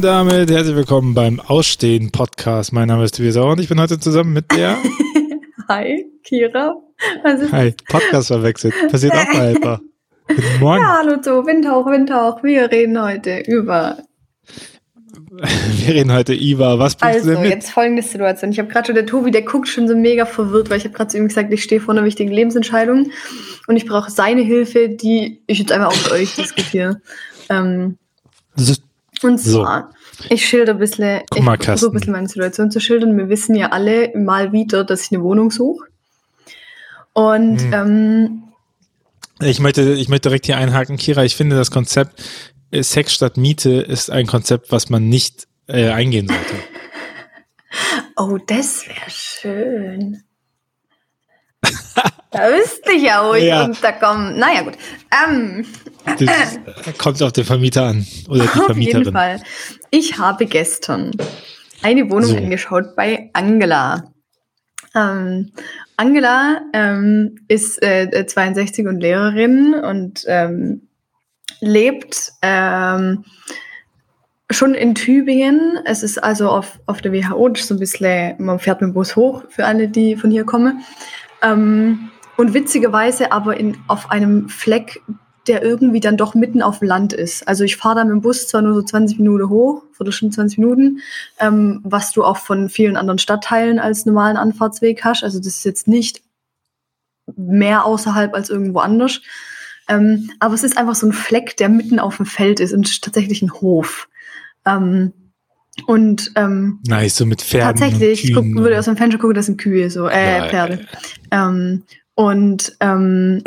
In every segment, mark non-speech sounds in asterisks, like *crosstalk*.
Und damit herzlich willkommen beim Ausstehen Podcast. Mein Name ist Tobias Sauer und ich bin heute zusammen mit der. *laughs* Hi, Kira. Hi, Podcast verwechselt. Passiert auch mal etwa. Guten *laughs* Morgen. Ja, hallo zu Windhauch, Windhauch. Wir reden heute über. Wir reden heute über. Was bringst also, du denn mit? jetzt folgende Situation. Ich habe gerade schon, der Tobi, der guckt schon so mega verwirrt, weil ich habe gerade zu ihm gesagt, ich stehe vor einer wichtigen Lebensentscheidung und ich brauche seine Hilfe, die ich jetzt einmal auch mit euch diskutiere. Ähm, und zwar, so. ich schilder ein bisschen, ich versuche ein bisschen meine Situation zu schildern. Wir wissen ja alle mal wieder, dass ich eine Wohnung suche. Und hm. ähm, ich möchte, ich möchte direkt hier einhaken, Kira. Ich finde das Konzept äh, Sex statt Miete ist ein Konzept, was man nicht äh, eingehen sollte. *laughs* Oh, das wäre schön. *laughs* da wüsste ich ja, wo ich ja. unterkomme. Naja, gut. Ähm, das kommt auf den Vermieter an. Oder die *laughs* auf Vermieterin. jeden Fall. Ich habe gestern eine Wohnung so. angeschaut bei Angela. Ähm, Angela ähm, ist äh, 62 und Lehrerin und ähm, lebt ähm, schon in Tübingen. Es ist also auf, auf der WHO, das ist so ein bisschen, man fährt mit dem Bus hoch für alle, die von hier kommen. Ähm, und witzigerweise aber in, auf einem Fleck, der irgendwie dann doch mitten auf dem Land ist. Also ich fahre da mit dem Bus zwar nur so 20 Minuten hoch, Viertelstunde 20 Minuten, ähm, was du auch von vielen anderen Stadtteilen als normalen Anfahrtsweg hast. Also das ist jetzt nicht mehr außerhalb als irgendwo anders. Ähm, aber es ist einfach so ein Fleck, der mitten auf dem Feld ist und tatsächlich ein Hof. Ähm, und ähm, nice, so mit Pferden. Tatsächlich, ich guck, würde aus dem Fenster gucken, das sind Kühe, so, äh, Pferde. Ähm, und ähm,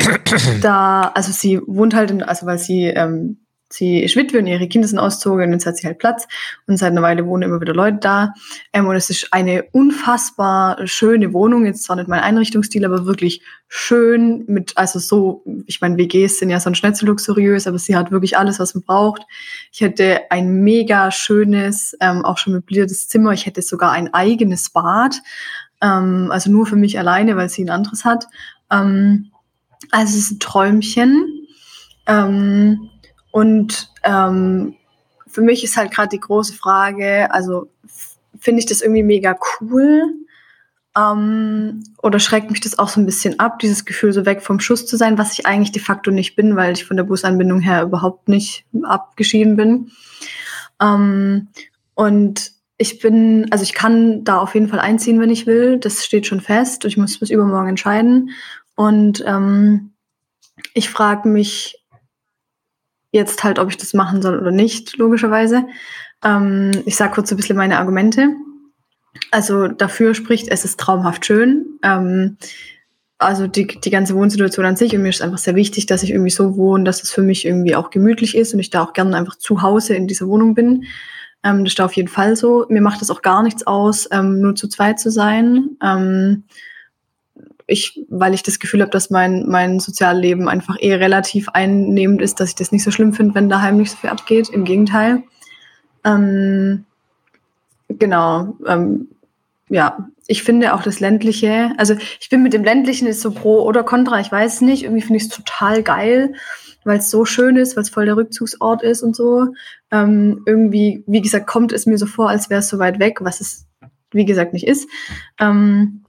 da, also sie wohnt halt, in, also weil sie ähm, sie ist Witwe und ihre Kinder sind ausgezogen und jetzt hat sie halt Platz und seit einer Weile wohnen immer wieder Leute da. Ähm, und es ist eine unfassbar schöne Wohnung, jetzt zwar nicht mein Einrichtungsstil, aber wirklich schön mit, also so, ich meine, WGs sind ja sonst nicht so luxuriös, aber sie hat wirklich alles, was man braucht. Ich hätte ein mega schönes, ähm, auch schon möbliertes Zimmer. Ich hätte sogar ein eigenes Bad, ähm, also nur für mich alleine, weil sie ein anderes hat. Ähm, also es ist ein Träumchen. Ähm, und ähm, für mich ist halt gerade die große Frage, also finde ich das irgendwie mega cool ähm, oder schreckt mich das auch so ein bisschen ab, dieses Gefühl so weg vom Schuss zu sein, was ich eigentlich de facto nicht bin, weil ich von der Busanbindung her überhaupt nicht abgeschieden bin. Ähm, und ich bin, also ich kann da auf jeden Fall einziehen, wenn ich will. Das steht schon fest. Ich muss bis übermorgen entscheiden. Und ähm, ich frage mich Jetzt halt, ob ich das machen soll oder nicht, logischerweise. Ähm, ich sage kurz ein bisschen meine Argumente. Also dafür spricht, es ist traumhaft schön. Ähm, also die, die ganze Wohnsituation an sich und mir ist einfach sehr wichtig, dass ich irgendwie so wohne, dass es für mich irgendwie auch gemütlich ist und ich da auch gerne einfach zu Hause in dieser Wohnung bin. Ähm, das ist da auf jeden Fall so. Mir macht das auch gar nichts aus, ähm, nur zu zweit zu sein. Ich, weil ich das Gefühl habe, dass mein, mein Sozialleben einfach eher relativ einnehmend ist, dass ich das nicht so schlimm finde, wenn daheim nicht so viel abgeht. Im Gegenteil. Ähm, genau. Ähm, ja, ich finde auch das ländliche, also ich bin mit dem ländlichen ist so pro oder contra, ich weiß nicht. Irgendwie finde ich es total geil, weil es so schön ist, weil es voll der Rückzugsort ist und so. Ähm, irgendwie, wie gesagt, kommt es mir so vor, als wäre es so weit weg, was es wie gesagt nicht ist. Ähm,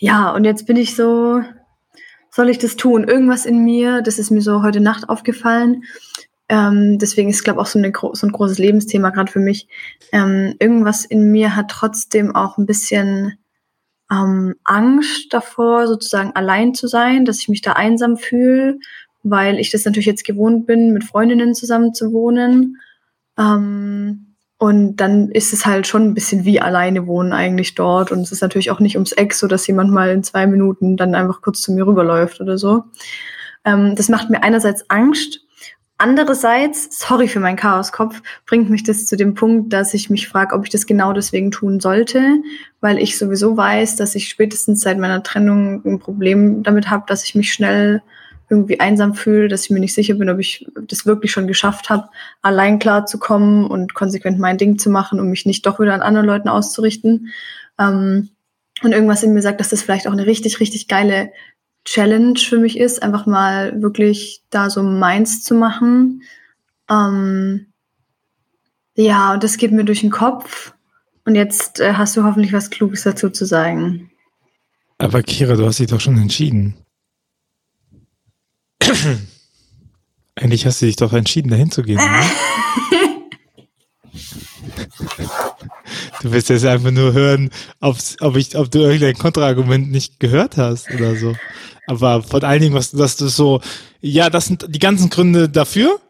ja, und jetzt bin ich so, soll ich das tun? Irgendwas in mir, das ist mir so heute Nacht aufgefallen. Ähm, deswegen ist, glaube ich, auch so, eine, so, ein großes Lebensthema gerade für mich. Ähm, irgendwas in mir hat trotzdem auch ein bisschen ähm, Angst davor, sozusagen allein zu sein, dass ich mich da einsam fühle, weil ich das natürlich jetzt gewohnt bin, mit Freundinnen zusammen zu wohnen. Ähm, und dann ist es halt schon ein bisschen wie alleine wohnen eigentlich dort. Und es ist natürlich auch nicht ums Eck, so dass jemand mal in zwei Minuten dann einfach kurz zu mir rüberläuft oder so. Ähm, das macht mir einerseits Angst. Andererseits, sorry für meinen Chaoskopf, bringt mich das zu dem Punkt, dass ich mich frage, ob ich das genau deswegen tun sollte, weil ich sowieso weiß, dass ich spätestens seit meiner Trennung ein Problem damit habe, dass ich mich schnell irgendwie einsam fühle, dass ich mir nicht sicher bin, ob ich das wirklich schon geschafft habe, allein klarzukommen und konsequent mein Ding zu machen, um mich nicht doch wieder an anderen Leuten auszurichten. Ähm, und irgendwas in mir sagt, dass das vielleicht auch eine richtig, richtig geile Challenge für mich ist, einfach mal wirklich da so meins zu machen. Ähm, Ja, und das geht mir durch den Kopf. Und jetzt äh, hast du hoffentlich was Kluges dazu zu sagen. Aber Kira, du hast dich doch schon entschieden. *clears throat* Eigentlich hast du dich doch entschieden, dahin zu gehen. Ne? *laughs* du willst jetzt einfach nur hören, ob ich, ob du irgendein Kontraargument nicht gehört hast oder so. Aber vor allen Dingen, was, dass du so, ja, das sind die ganzen Gründe dafür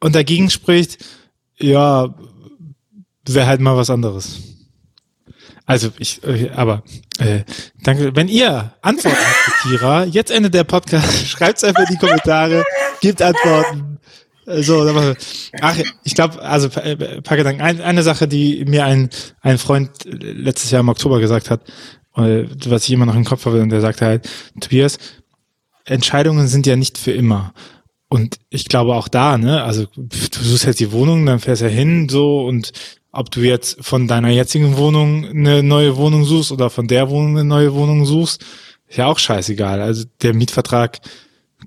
und dagegen spricht, ja, wäre halt mal was anderes. Also ich, äh, aber äh, danke. Wenn ihr Antworten habt, Kira, jetzt endet der Podcast. *laughs* Schreibt's einfach in die Kommentare, gebt Antworten. So, ach, ich glaube, also äh, paar Gedanken. Ein, eine Sache, die mir ein ein Freund letztes Jahr im Oktober gesagt hat, äh, was ich immer noch im Kopf habe, und der sagte halt, Tobias, Entscheidungen sind ja nicht für immer. Und ich glaube auch da, ne, also du suchst jetzt die Wohnung, dann fährst du ja hin, so und ob du jetzt von deiner jetzigen Wohnung eine neue Wohnung suchst oder von der Wohnung eine neue Wohnung suchst, ist ja auch scheißegal. Also der Mietvertrag,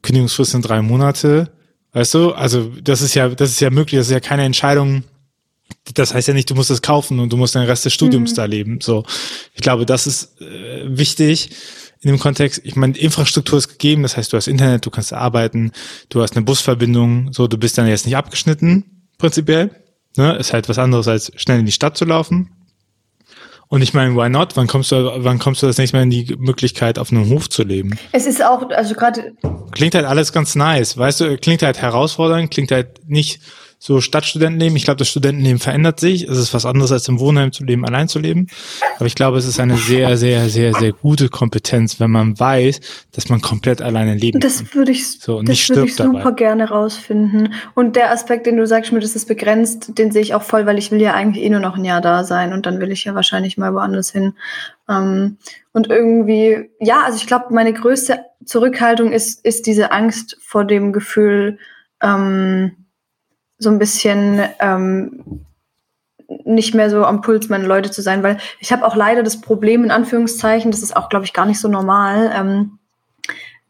Kündigungsfrist sind drei Monate, weißt du? Also das ist ja, das ist ja möglich, das ist ja keine Entscheidung. Das heißt ja nicht, du musst es kaufen und du musst den Rest des Studiums mhm. da leben. So, ich glaube, das ist äh, wichtig in dem Kontext. Ich meine, Infrastruktur ist gegeben, das heißt, du hast Internet, du kannst arbeiten, du hast eine Busverbindung, so, du bist dann jetzt nicht abgeschnitten, prinzipiell. Ne? Ist halt was anderes, als schnell in die Stadt zu laufen. Und ich meine, why not? Wann kommst du, wann kommst du das nächste Mal in die Möglichkeit, auf einem Hof zu leben? Es ist auch, also gerade. Klingt halt alles ganz nice, weißt du, klingt halt herausfordernd, klingt halt nicht so Stadtstudentenleben. Ich glaube, das Studentenleben verändert sich. Es ist was anderes als im Wohnheim zu leben, allein zu leben. Aber ich glaube, es ist eine sehr, sehr, sehr, sehr gute Kompetenz, wenn man weiß, dass man komplett alleine leben das kann. Würde ich, so, und das würde ich super dabei. gerne rausfinden. Und der Aspekt, den du sagst, mir, das ist begrenzt, den sehe ich auch voll, weil ich will ja eigentlich eh nur noch ein Jahr da sein und dann will ich ja wahrscheinlich mal woanders hin. Ähm, und irgendwie, ja, also ich glaube, meine größte Zurückhaltung ist, ist diese Angst vor dem Gefühl, ähm, so ein bisschen ähm, nicht mehr so am Puls meiner Leute zu sein, weil ich habe auch leider das Problem, in Anführungszeichen, das ist auch, glaube ich, gar nicht so normal, ähm,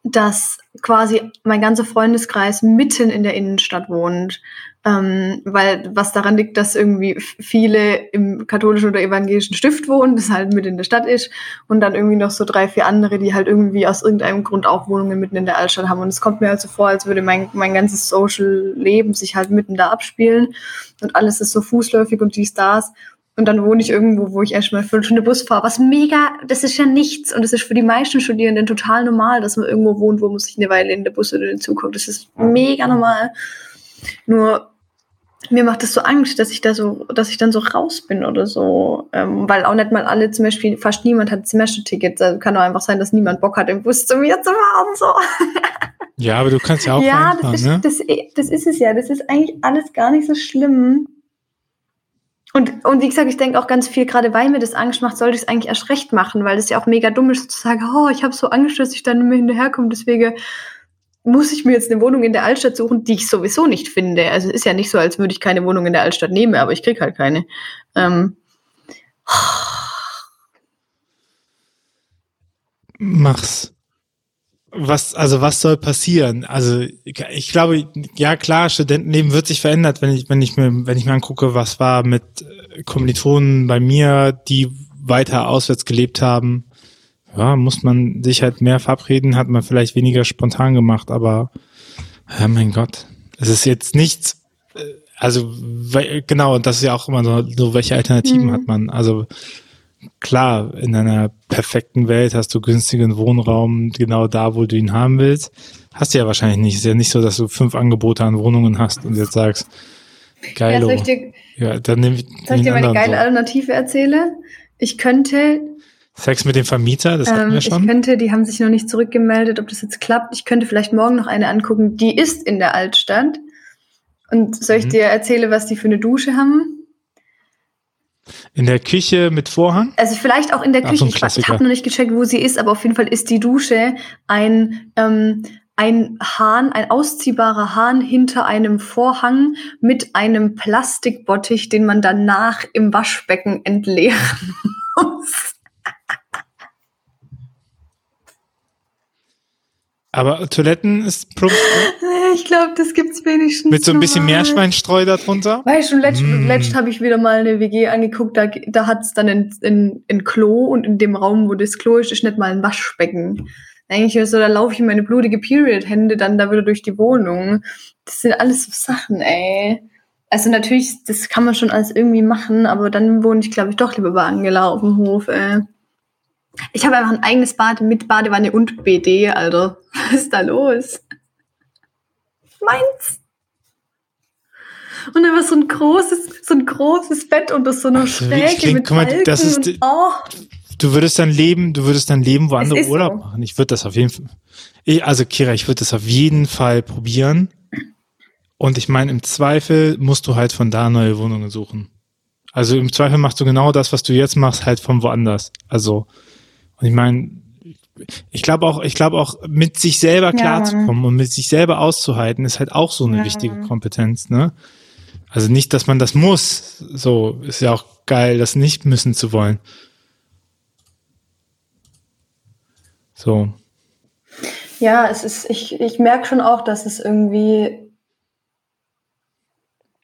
dass quasi mein ganzer Freundeskreis mitten in der Innenstadt wohnt ähm, weil was daran liegt, dass irgendwie viele im katholischen oder evangelischen Stift wohnen, das halt mit in der Stadt ist und dann irgendwie noch so drei, vier andere, die halt irgendwie aus irgendeinem Grund auch Wohnungen mitten in der Altstadt haben und es kommt mir halt so vor, als würde mein, mein ganzes Social Leben sich halt mitten da abspielen und alles ist so fußläufig und die Stars und dann wohne ich irgendwo, wo ich erstmal fünf Stunden Bus fahre. Was mega, das ist ja nichts. Und das ist für die meisten Studierenden total normal, dass man irgendwo wohnt, wo man sich eine Weile in der Bus oder den Zug guckt. Das ist mega normal. Nur mir macht es so Angst, dass ich da so, dass ich dann so raus bin oder so. Ähm, weil auch nicht mal alle, zum Beispiel, fast niemand hat Semestertickets. Also kann auch einfach sein, dass niemand Bock hat, im Bus zu mir zu fahren. So. Ja, aber du kannst ja auch *laughs* Ja, das, ist, ne? das, das ist es ja. Das ist eigentlich alles gar nicht so schlimm. Und, und wie gesagt, ich denke auch ganz viel, gerade weil mir das Angst macht, sollte ich es eigentlich erst recht machen, weil das ja auch mega dumm ist, zu sagen, oh, ich habe so Angst, dass ich dann nicht mehr hinterherkomme. Deswegen muss ich mir jetzt eine Wohnung in der Altstadt suchen, die ich sowieso nicht finde. Also es ist ja nicht so, als würde ich keine Wohnung in der Altstadt nehmen, aber ich krieg halt keine. Ähm. Mach's. Was, also was soll passieren? Also ich glaube, ja klar, Studentenleben wird sich verändert, wenn ich, wenn ich mir, wenn ich mir angucke, was war mit Kommilitonen bei mir, die weiter auswärts gelebt haben ja, muss man sich halt mehr verabreden, hat man vielleicht weniger spontan gemacht, aber ja, mein Gott, es ist jetzt nichts, äh, also genau, und das ist ja auch immer so, so welche Alternativen mhm. hat man? Also klar, in einer perfekten Welt hast du günstigen Wohnraum genau da, wo du ihn haben willst. Hast du ja wahrscheinlich nicht. Ist ja nicht so, dass du fünf Angebote an Wohnungen hast und jetzt sagst, geil. Ja, ja, dann nehme ich. Soll ich dir meine geile so. Alternative erzählen? Ich könnte Sex mit dem Vermieter, das hatten wir ähm, schon. Ich könnte, die haben sich noch nicht zurückgemeldet, ob das jetzt klappt. Ich könnte vielleicht morgen noch eine angucken, die ist in der Altstadt. Und soll ich mhm. dir erzählen, was die für eine Dusche haben? In der Küche mit Vorhang? Also vielleicht auch in der Ach, Küche. So ich ich habe noch nicht gecheckt, wo sie ist, aber auf jeden Fall ist die Dusche ein, ähm, ein Hahn, ein ausziehbarer Hahn hinter einem Vorhang mit einem Plastikbottich, den man danach im Waschbecken entleeren *laughs* muss. Aber Toiletten ist Problem? ich glaube, das gibt's wenigstens. Mit so ein bisschen Meerschweinstreu darunter. Weißt du, letzt, mm. letzt habe ich wieder mal eine WG angeguckt, da, da hat's dann ein, ein, ein Klo und in dem Raum, wo das Klo ist, ist nicht mal ein Waschbecken. Eigentlich so, da laufe ich meine blutige Period-Hände dann da wieder durch die Wohnung. Das sind alles so Sachen, ey. Also natürlich, das kann man schon alles irgendwie machen, aber dann wohne ich, glaube ich, doch lieber bei Angela auf dem Hof, ey. Ich habe einfach ein eigenes Bad mit Badewanne und BD, Alter. Was ist da los? Meins. Und einfach so ein großes, so ein großes Bett unter so einer also, Schräge klingt, mit mal, das ist, und, oh. Du würdest dann leben, du würdest dann leben, wo andere Urlaub so. machen. Ich würde das auf jeden Fall. Ich, also Kira, ich würde das auf jeden Fall probieren. Und ich meine, im Zweifel musst du halt von da neue Wohnungen suchen. Also im Zweifel machst du genau das, was du jetzt machst, halt von woanders. Also, und ich meine, ich glaube auch, ich glaube auch, mit sich selber klarzukommen ja, und mit sich selber auszuhalten, ist halt auch so eine ja, wichtige Kompetenz, ne? Also nicht, dass man das muss. So, ist ja auch geil, das nicht müssen zu wollen. So. Ja, es ist, ich, ich merke schon auch, dass es irgendwie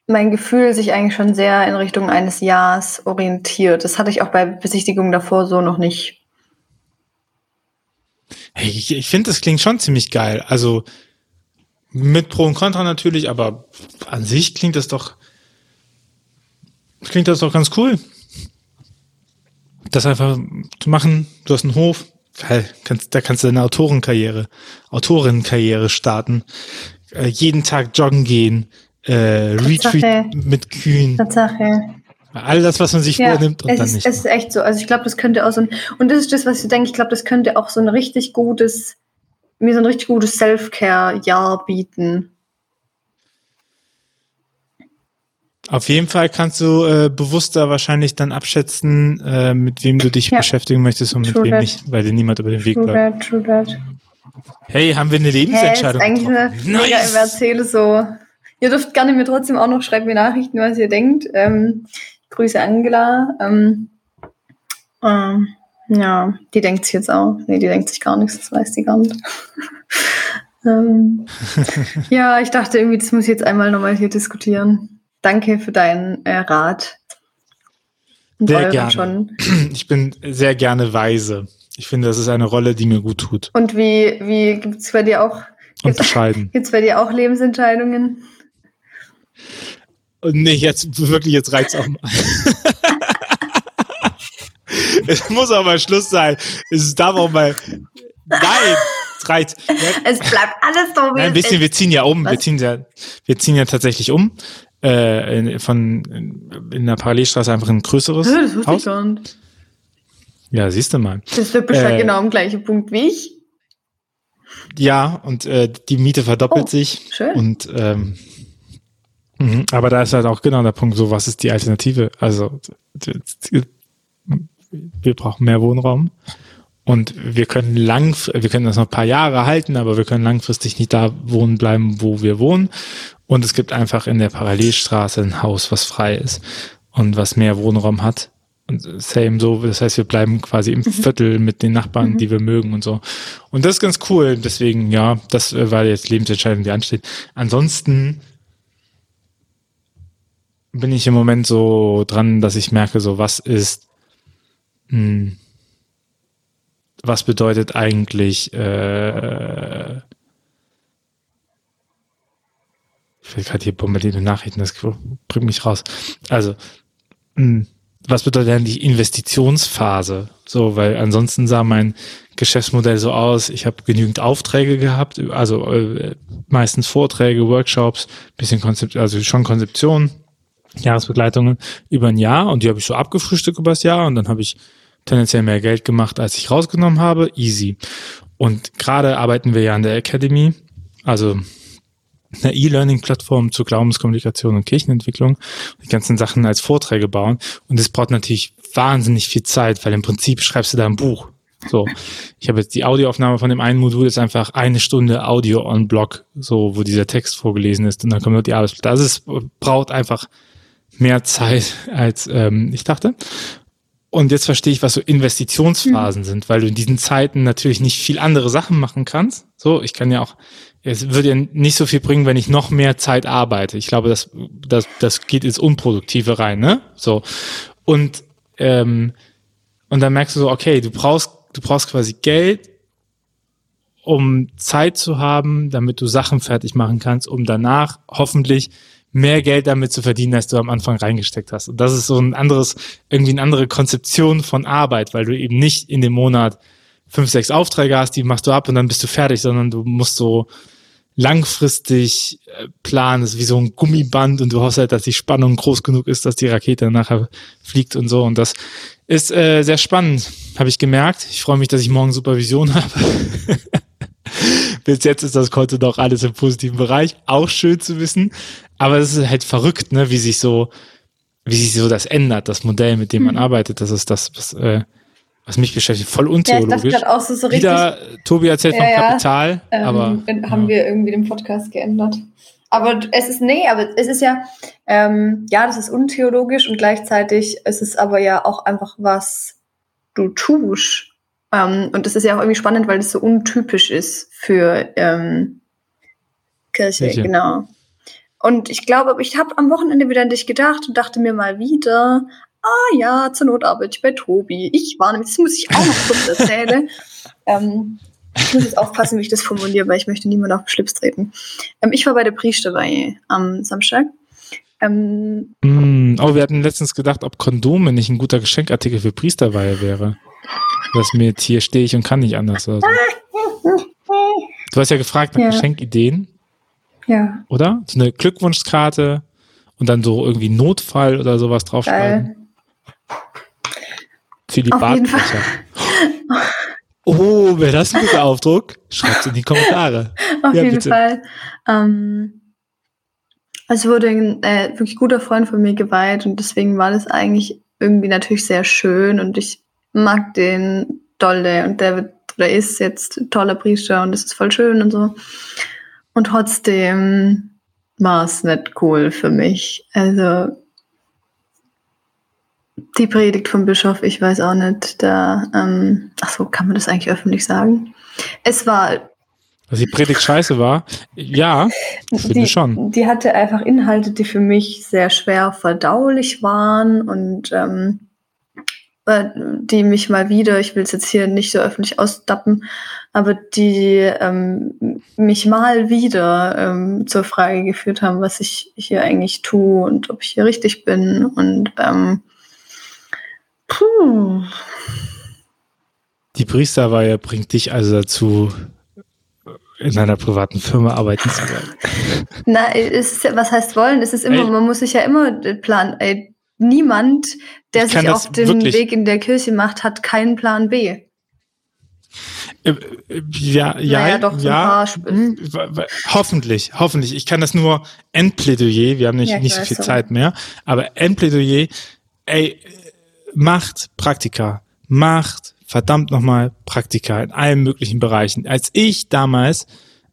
mein Gefühl sich eigentlich schon sehr in Richtung eines Jahres orientiert. Das hatte ich auch bei Besichtigungen davor so noch nicht. Ich, ich finde, das klingt schon ziemlich geil. Also mit Pro und Contra natürlich, aber an sich klingt das doch klingt das doch ganz cool. Das einfach zu machen. Du hast einen Hof, geil. Kannst, da kannst du deine Autorenkarriere, Autorinnenkarriere starten. Äh, jeden Tag joggen gehen, äh, Retreat mit Kühen. Tatsache. All das, was man sich ja, vornimmt und es dann ist, nicht. Es ist echt so. Also ich glaube, das könnte auch so ein, und das ist das, was ich denke, ich glaube, das könnte auch so ein richtig gutes, mir so ein richtig gutes Self-Care-Jahr bieten. Auf jeden Fall kannst du äh, bewusster wahrscheinlich dann abschätzen, äh, mit wem du dich ja. beschäftigen möchtest und true mit wem that. nicht, weil dir niemand über den Weg true läuft. That, true that. Hey, haben wir eine Lebensentscheidung? Hey, ist eigentlich eine nice. mega erzähle so. Ihr dürft gerne mir trotzdem auch noch schreiben, mir Nachrichten, was ihr denkt. Ähm, Grüße Angela. Ähm, ähm, ja, die denkt sich jetzt auch. Nee, die denkt sich gar nichts, das weiß die gar nicht. *laughs* ähm, *laughs* ja, ich dachte irgendwie, das muss ich jetzt einmal nochmal hier diskutieren. Danke für deinen äh, Rat. sehr gerne. Schon. *clears throat* Ich bin sehr gerne weise. Ich finde, das ist eine Rolle, die mir gut tut. Und wie, wie gibt es bei dir auch Gibt's, gibt's bei dir auch Lebensentscheidungen? Und nee, jetzt wirklich, jetzt reicht's auch mal. es muss auch mal Schluss sein. Es darf auch mal. Nein, es reicht. Es bleibt alles so wie ein bisschen, wir ziehen ja um. Wir ziehen ja, wir ziehen ja tatsächlich um. Äh, in, von in der Parallelstraße einfach ein größeres ja, das Haus. Ich gar nicht. Ja, siehst du mal. Das ist der Bescheid äh, genau am gleichen Punkt wie ich. Ja, und äh, die Miete verdoppelt oh, sich. Schön. Und ähm, Mhm, aber da ist halt auch genau der Punkt, so was ist die Alternative? Also wir brauchen mehr Wohnraum und wir können lang, wir können das noch ein paar Jahre halten, aber wir können langfristig nicht da wohnen bleiben, wo wir wohnen. Und es gibt einfach in der Parallelstraße ein Haus, was frei ist und was mehr Wohnraum hat. Und same so, das heißt, wir bleiben quasi im mhm. Viertel mit den Nachbarn, mhm. die wir mögen und so. Und das ist ganz cool. Deswegen, ja, das war jetzt Lebensentscheidung, die ansteht. Ansonsten bin ich im Moment so dran, dass ich merke, so was ist, mh, hm, was bedeutet eigentlich, äh, ich will gerade hier bombardierte Nachrichten, das bringt mich raus. Also, mh, hm, was bedeutet die Investitionsphase? So, weil ansonsten sah mein Geschäftsmodell so aus, ich habe genügend Aufträge gehabt, also äh, meistens Vorträge, Workshops, bisschen Konzept, also schon Konzeption, Jahresbegleitungen über ein Jahr und die habe ich so abgefrühstückt über das Jahr und dann habe ich tendenziell mehr Geld gemacht, als ich rausgenommen habe. Easy. Und gerade arbeiten wir ja an der Academy, also eine E-Learning-Plattform zur Glaubenskommunikation und Kirchenentwicklung, die ganzen Sachen als Vorträge bauen. Und das braucht natürlich wahnsinnig viel Zeit, weil im Prinzip schreibst du da ein Buch. So, ich habe jetzt die Audioaufnahme von dem einen Modul ist einfach eine Stunde Audio on Block, so wo dieser Text vorgelesen ist und dann kommt noch die Arbeitsblätter. Also es braucht einfach mehr Zeit, als ähm, ich dachte. Und jetzt verstehe ich, was so Investitionsphasen mhm. sind, weil du in diesen Zeiten natürlich nicht viel andere Sachen machen kannst. So, ich kann ja auch, es würde ja nicht so viel bringen, wenn ich noch mehr Zeit arbeite. Ich glaube, das, das, das geht ins Unproduktive rein, ne? So. Und, ähm, und dann merkst du so, okay, du brauchst, du brauchst quasi Geld, um Zeit zu haben, damit du Sachen fertig machen kannst, um danach hoffentlich mehr Geld damit zu verdienen, als du am Anfang reingesteckt hast. Und das ist so ein anderes, irgendwie eine andere Konzeption von Arbeit, weil du eben nicht in dem Monat fünf, sechs Aufträge hast, die machst du ab und dann bist du fertig, sondern du musst so langfristig äh, planen, das ist wie so ein Gummiband und du hoffst halt, dass die Spannung groß genug ist, dass die Rakete nachher fliegt und so. Und das ist äh, sehr spannend, habe ich gemerkt. Ich freue mich, dass ich morgen Supervision *laughs* habe. *laughs* Bis jetzt ist das Konto doch alles im positiven Bereich. Auch schön zu wissen. Aber es ist halt verrückt, ne, wie sich so, wie sich so das ändert, das Modell, mit dem man mhm. arbeitet. Das ist das, was, äh, was mich beschäftigt. Voll untheologisch. Ja, auch so, so Wieder, Tobi erzählt ja, von Kapital, ja, aber. Ähm, haben wir irgendwie den Podcast geändert. Aber es ist, nee, aber es ist ja, ähm, ja, das ist untheologisch und gleichzeitig ist es aber ja auch einfach was du tust. Ähm, und das ist ja auch irgendwie spannend, weil es so untypisch ist für ähm, Kirche, Kirche. genau. Und ich glaube, ich habe am Wochenende wieder an dich gedacht und dachte mir mal wieder, ah ja, zur Not arbeite ich bei Tobi. Ich war nämlich, das muss ich auch noch kurz erzählen. *laughs* ähm, ich muss jetzt aufpassen, wie ich das formuliere, weil ich möchte niemand auf den Schlips treten. Ähm, ich war bei der Priesterweihe am Samstag. Ähm, mm, oh, wir hatten letztens gedacht, ob Kondome nicht ein guter Geschenkartikel für Priesterweihe wäre. Mir jetzt hier stehe ich und kann nicht anders. Also. Du hast ja gefragt nach ja. Geschenkideen. Ja. Oder? So eine Glückwunschkarte und dann so irgendwie Notfall oder sowas draufschreiben. Für die Badbecher. Oh, wäre das ein guter Aufdruck? Schreibt in die Kommentare. *laughs* Auf ja, jeden bitte. Fall. Ähm, es wurde ein äh, wirklich guter Freund von mir geweiht und deswegen war das eigentlich irgendwie natürlich sehr schön und ich mag den dolle und der wird oder ist jetzt toller Priester und das ist voll schön und so. Und trotzdem war es nicht cool für mich. Also die Predigt vom Bischof, ich weiß auch nicht, da, ähm, ach so, kann man das eigentlich öffentlich sagen? Es war. Dass die Predigt scheiße war? Ja, finde die, schon. Die hatte einfach Inhalte, die für mich sehr schwer verdaulich waren und ähm, äh, die mich mal wieder, ich will es jetzt hier nicht so öffentlich ausdappen, aber die ähm, mich mal wieder ähm, zur Frage geführt haben, was ich hier eigentlich tue und ob ich hier richtig bin. Und ähm, puh. Die Priesterweihe bringt dich also dazu, in einer privaten Firma arbeiten zu wollen. Na, es ist, was heißt wollen? Es ist immer, ey. man muss sich ja immer planen. Ey, niemand, der sich auf den Weg in der Kirche macht, hat keinen Plan B. Äh, äh, ja, ja, naja, doch, ja, hm, hoffentlich, hoffentlich. Ich kann das nur Endplädoyer, wir haben nicht, ja, nicht so viel so. Zeit mehr, aber Endplädoyer, ey, macht Praktika, macht verdammt nochmal Praktika in allen möglichen Bereichen. Als ich damals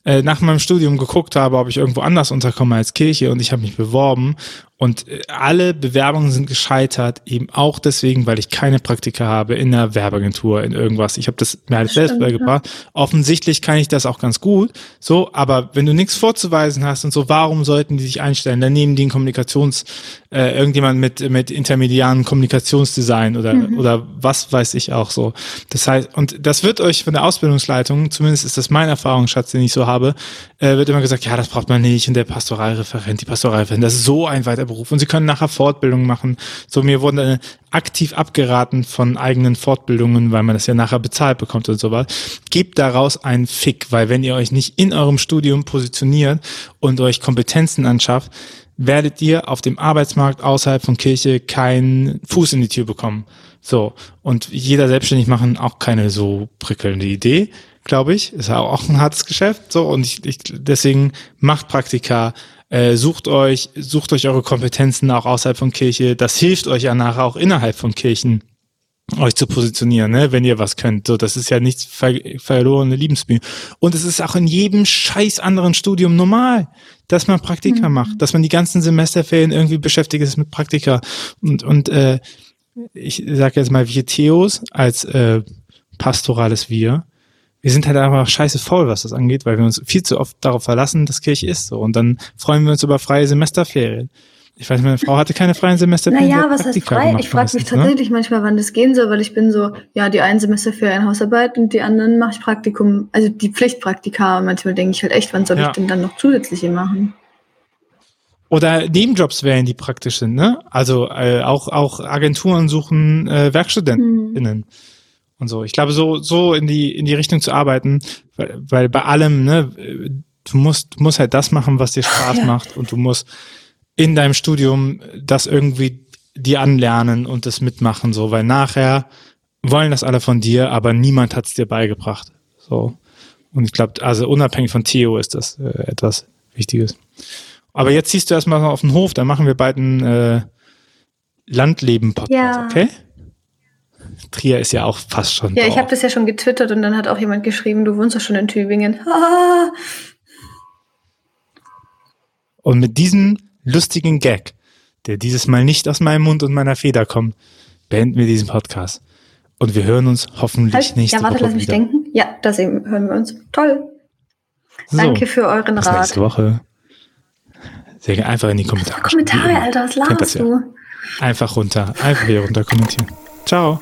äh, nach meinem Studium geguckt habe, ob ich irgendwo anders unterkomme als Kirche und ich habe mich beworben und äh, alle Bewerbungen sind gescheitert, eben auch deswegen, weil ich keine Praktika habe in der Werbeagentur, in irgendwas. Ich habe das mir halt selbst beigebracht. Ja. Offensichtlich kann ich das auch ganz gut. So, aber wenn du nichts vorzuweisen hast und so, warum sollten die sich einstellen? Dann nehmen die einen Kommunikations, äh, irgendjemand mit, mit intermediaren Kommunikationsdesign oder, mhm. oder was weiß ich auch so. Das heißt, und das wird euch von der Ausbildungsleitung, zumindest ist das mein Erfahrungsschatz, den ich so habe, äh, wird immer gesagt, ja, das braucht man nicht und der Pastoralreferent, die Pastoralreferent, das ist so ein weiter Beruf und sie können nachher Fortbildung machen. So, mir wurden äh, aktiv abgeraten von eigenen Fortbildungen, weil man das ja nachher bezahlt bekommt und sowas. Gebt daraus einen Fick, weil wenn ihr euch nicht in eurem Studium positioniert und euch Kompetenzen anschafft, werdet ihr auf dem Arbeitsmarkt außerhalb von Kirche keinen Fuß in die Tür bekommen. So. Und jeder selbstständig machen auch keine so prickelnde Idee, glaube ich. Ist auch ein hartes Geschäft. So. Und ich, ich deswegen macht Praktika, äh, sucht euch, sucht euch eure Kompetenzen auch außerhalb von Kirche. Das hilft euch ja nachher auch innerhalb von Kirchen euch zu positionieren, ne, wenn ihr was könnt. So, das ist ja nichts ver verlorene Liebensmühe. Und es ist auch in jedem scheiß anderen Studium normal, dass man Praktika mhm. macht, dass man die ganzen Semesterferien irgendwie beschäftigt ist mit Praktika. Und, und äh, ich sage jetzt mal wir Theos als äh, pastorales Wir, wir sind halt einfach scheiße faul, was das angeht, weil wir uns viel zu oft darauf verlassen, dass Kirche ist so. Und dann freuen wir uns über freie Semesterferien. Ich weiß, meine Frau hatte keine freien Semesterferien. Naja, was heißt frei? Ich frage mich ne? tatsächlich ne? manchmal, wann das gehen soll, weil ich bin so, ja, die einen Semesterferien Hausarbeit und die anderen mache ich Praktikum, also die Pflichtpraktika. Und manchmal denke ich halt echt, wann soll ja. ich denn dann noch zusätzliche machen? Oder Nebenjobs wären, die praktisch sind, ne? Also äh, auch, auch Agenturen suchen äh, WerkstudentInnen. Hm und so. Ich glaube, so, so in die, in die Richtung zu arbeiten, weil, weil bei allem, ne, du musst, du musst halt das machen, was dir Spaß ja. macht und du musst in deinem Studium das irgendwie dir anlernen und das mitmachen, so, weil nachher wollen das alle von dir, aber niemand hat es dir beigebracht. So. Und ich glaube, also unabhängig von Theo ist das äh, etwas Wichtiges. Aber jetzt ziehst du erstmal auf den Hof, dann machen wir beiden äh, Landleben-Podcast, ja. okay? Trier ist ja auch fast schon. Ja, ich habe das ja schon getwittert und dann hat auch jemand geschrieben, du wohnst doch schon in Tübingen. Ah. *laughs* Und mit diesem lustigen Gag, der dieses Mal nicht aus meinem Mund und meiner Feder kommt, beenden wir diesen Podcast. Und wir hören uns hoffentlich halt, nächste Woche. Ja, warte, Woche lass mich wieder. denken. Ja, da hören wir uns. Toll. So, Danke für euren bis Rat. Nächste Woche. Sehr gerne. Einfach in die Kommentare. Kommentare, Alter, was laberst du? Einfach runter. Einfach hier runter kommentieren. Ciao.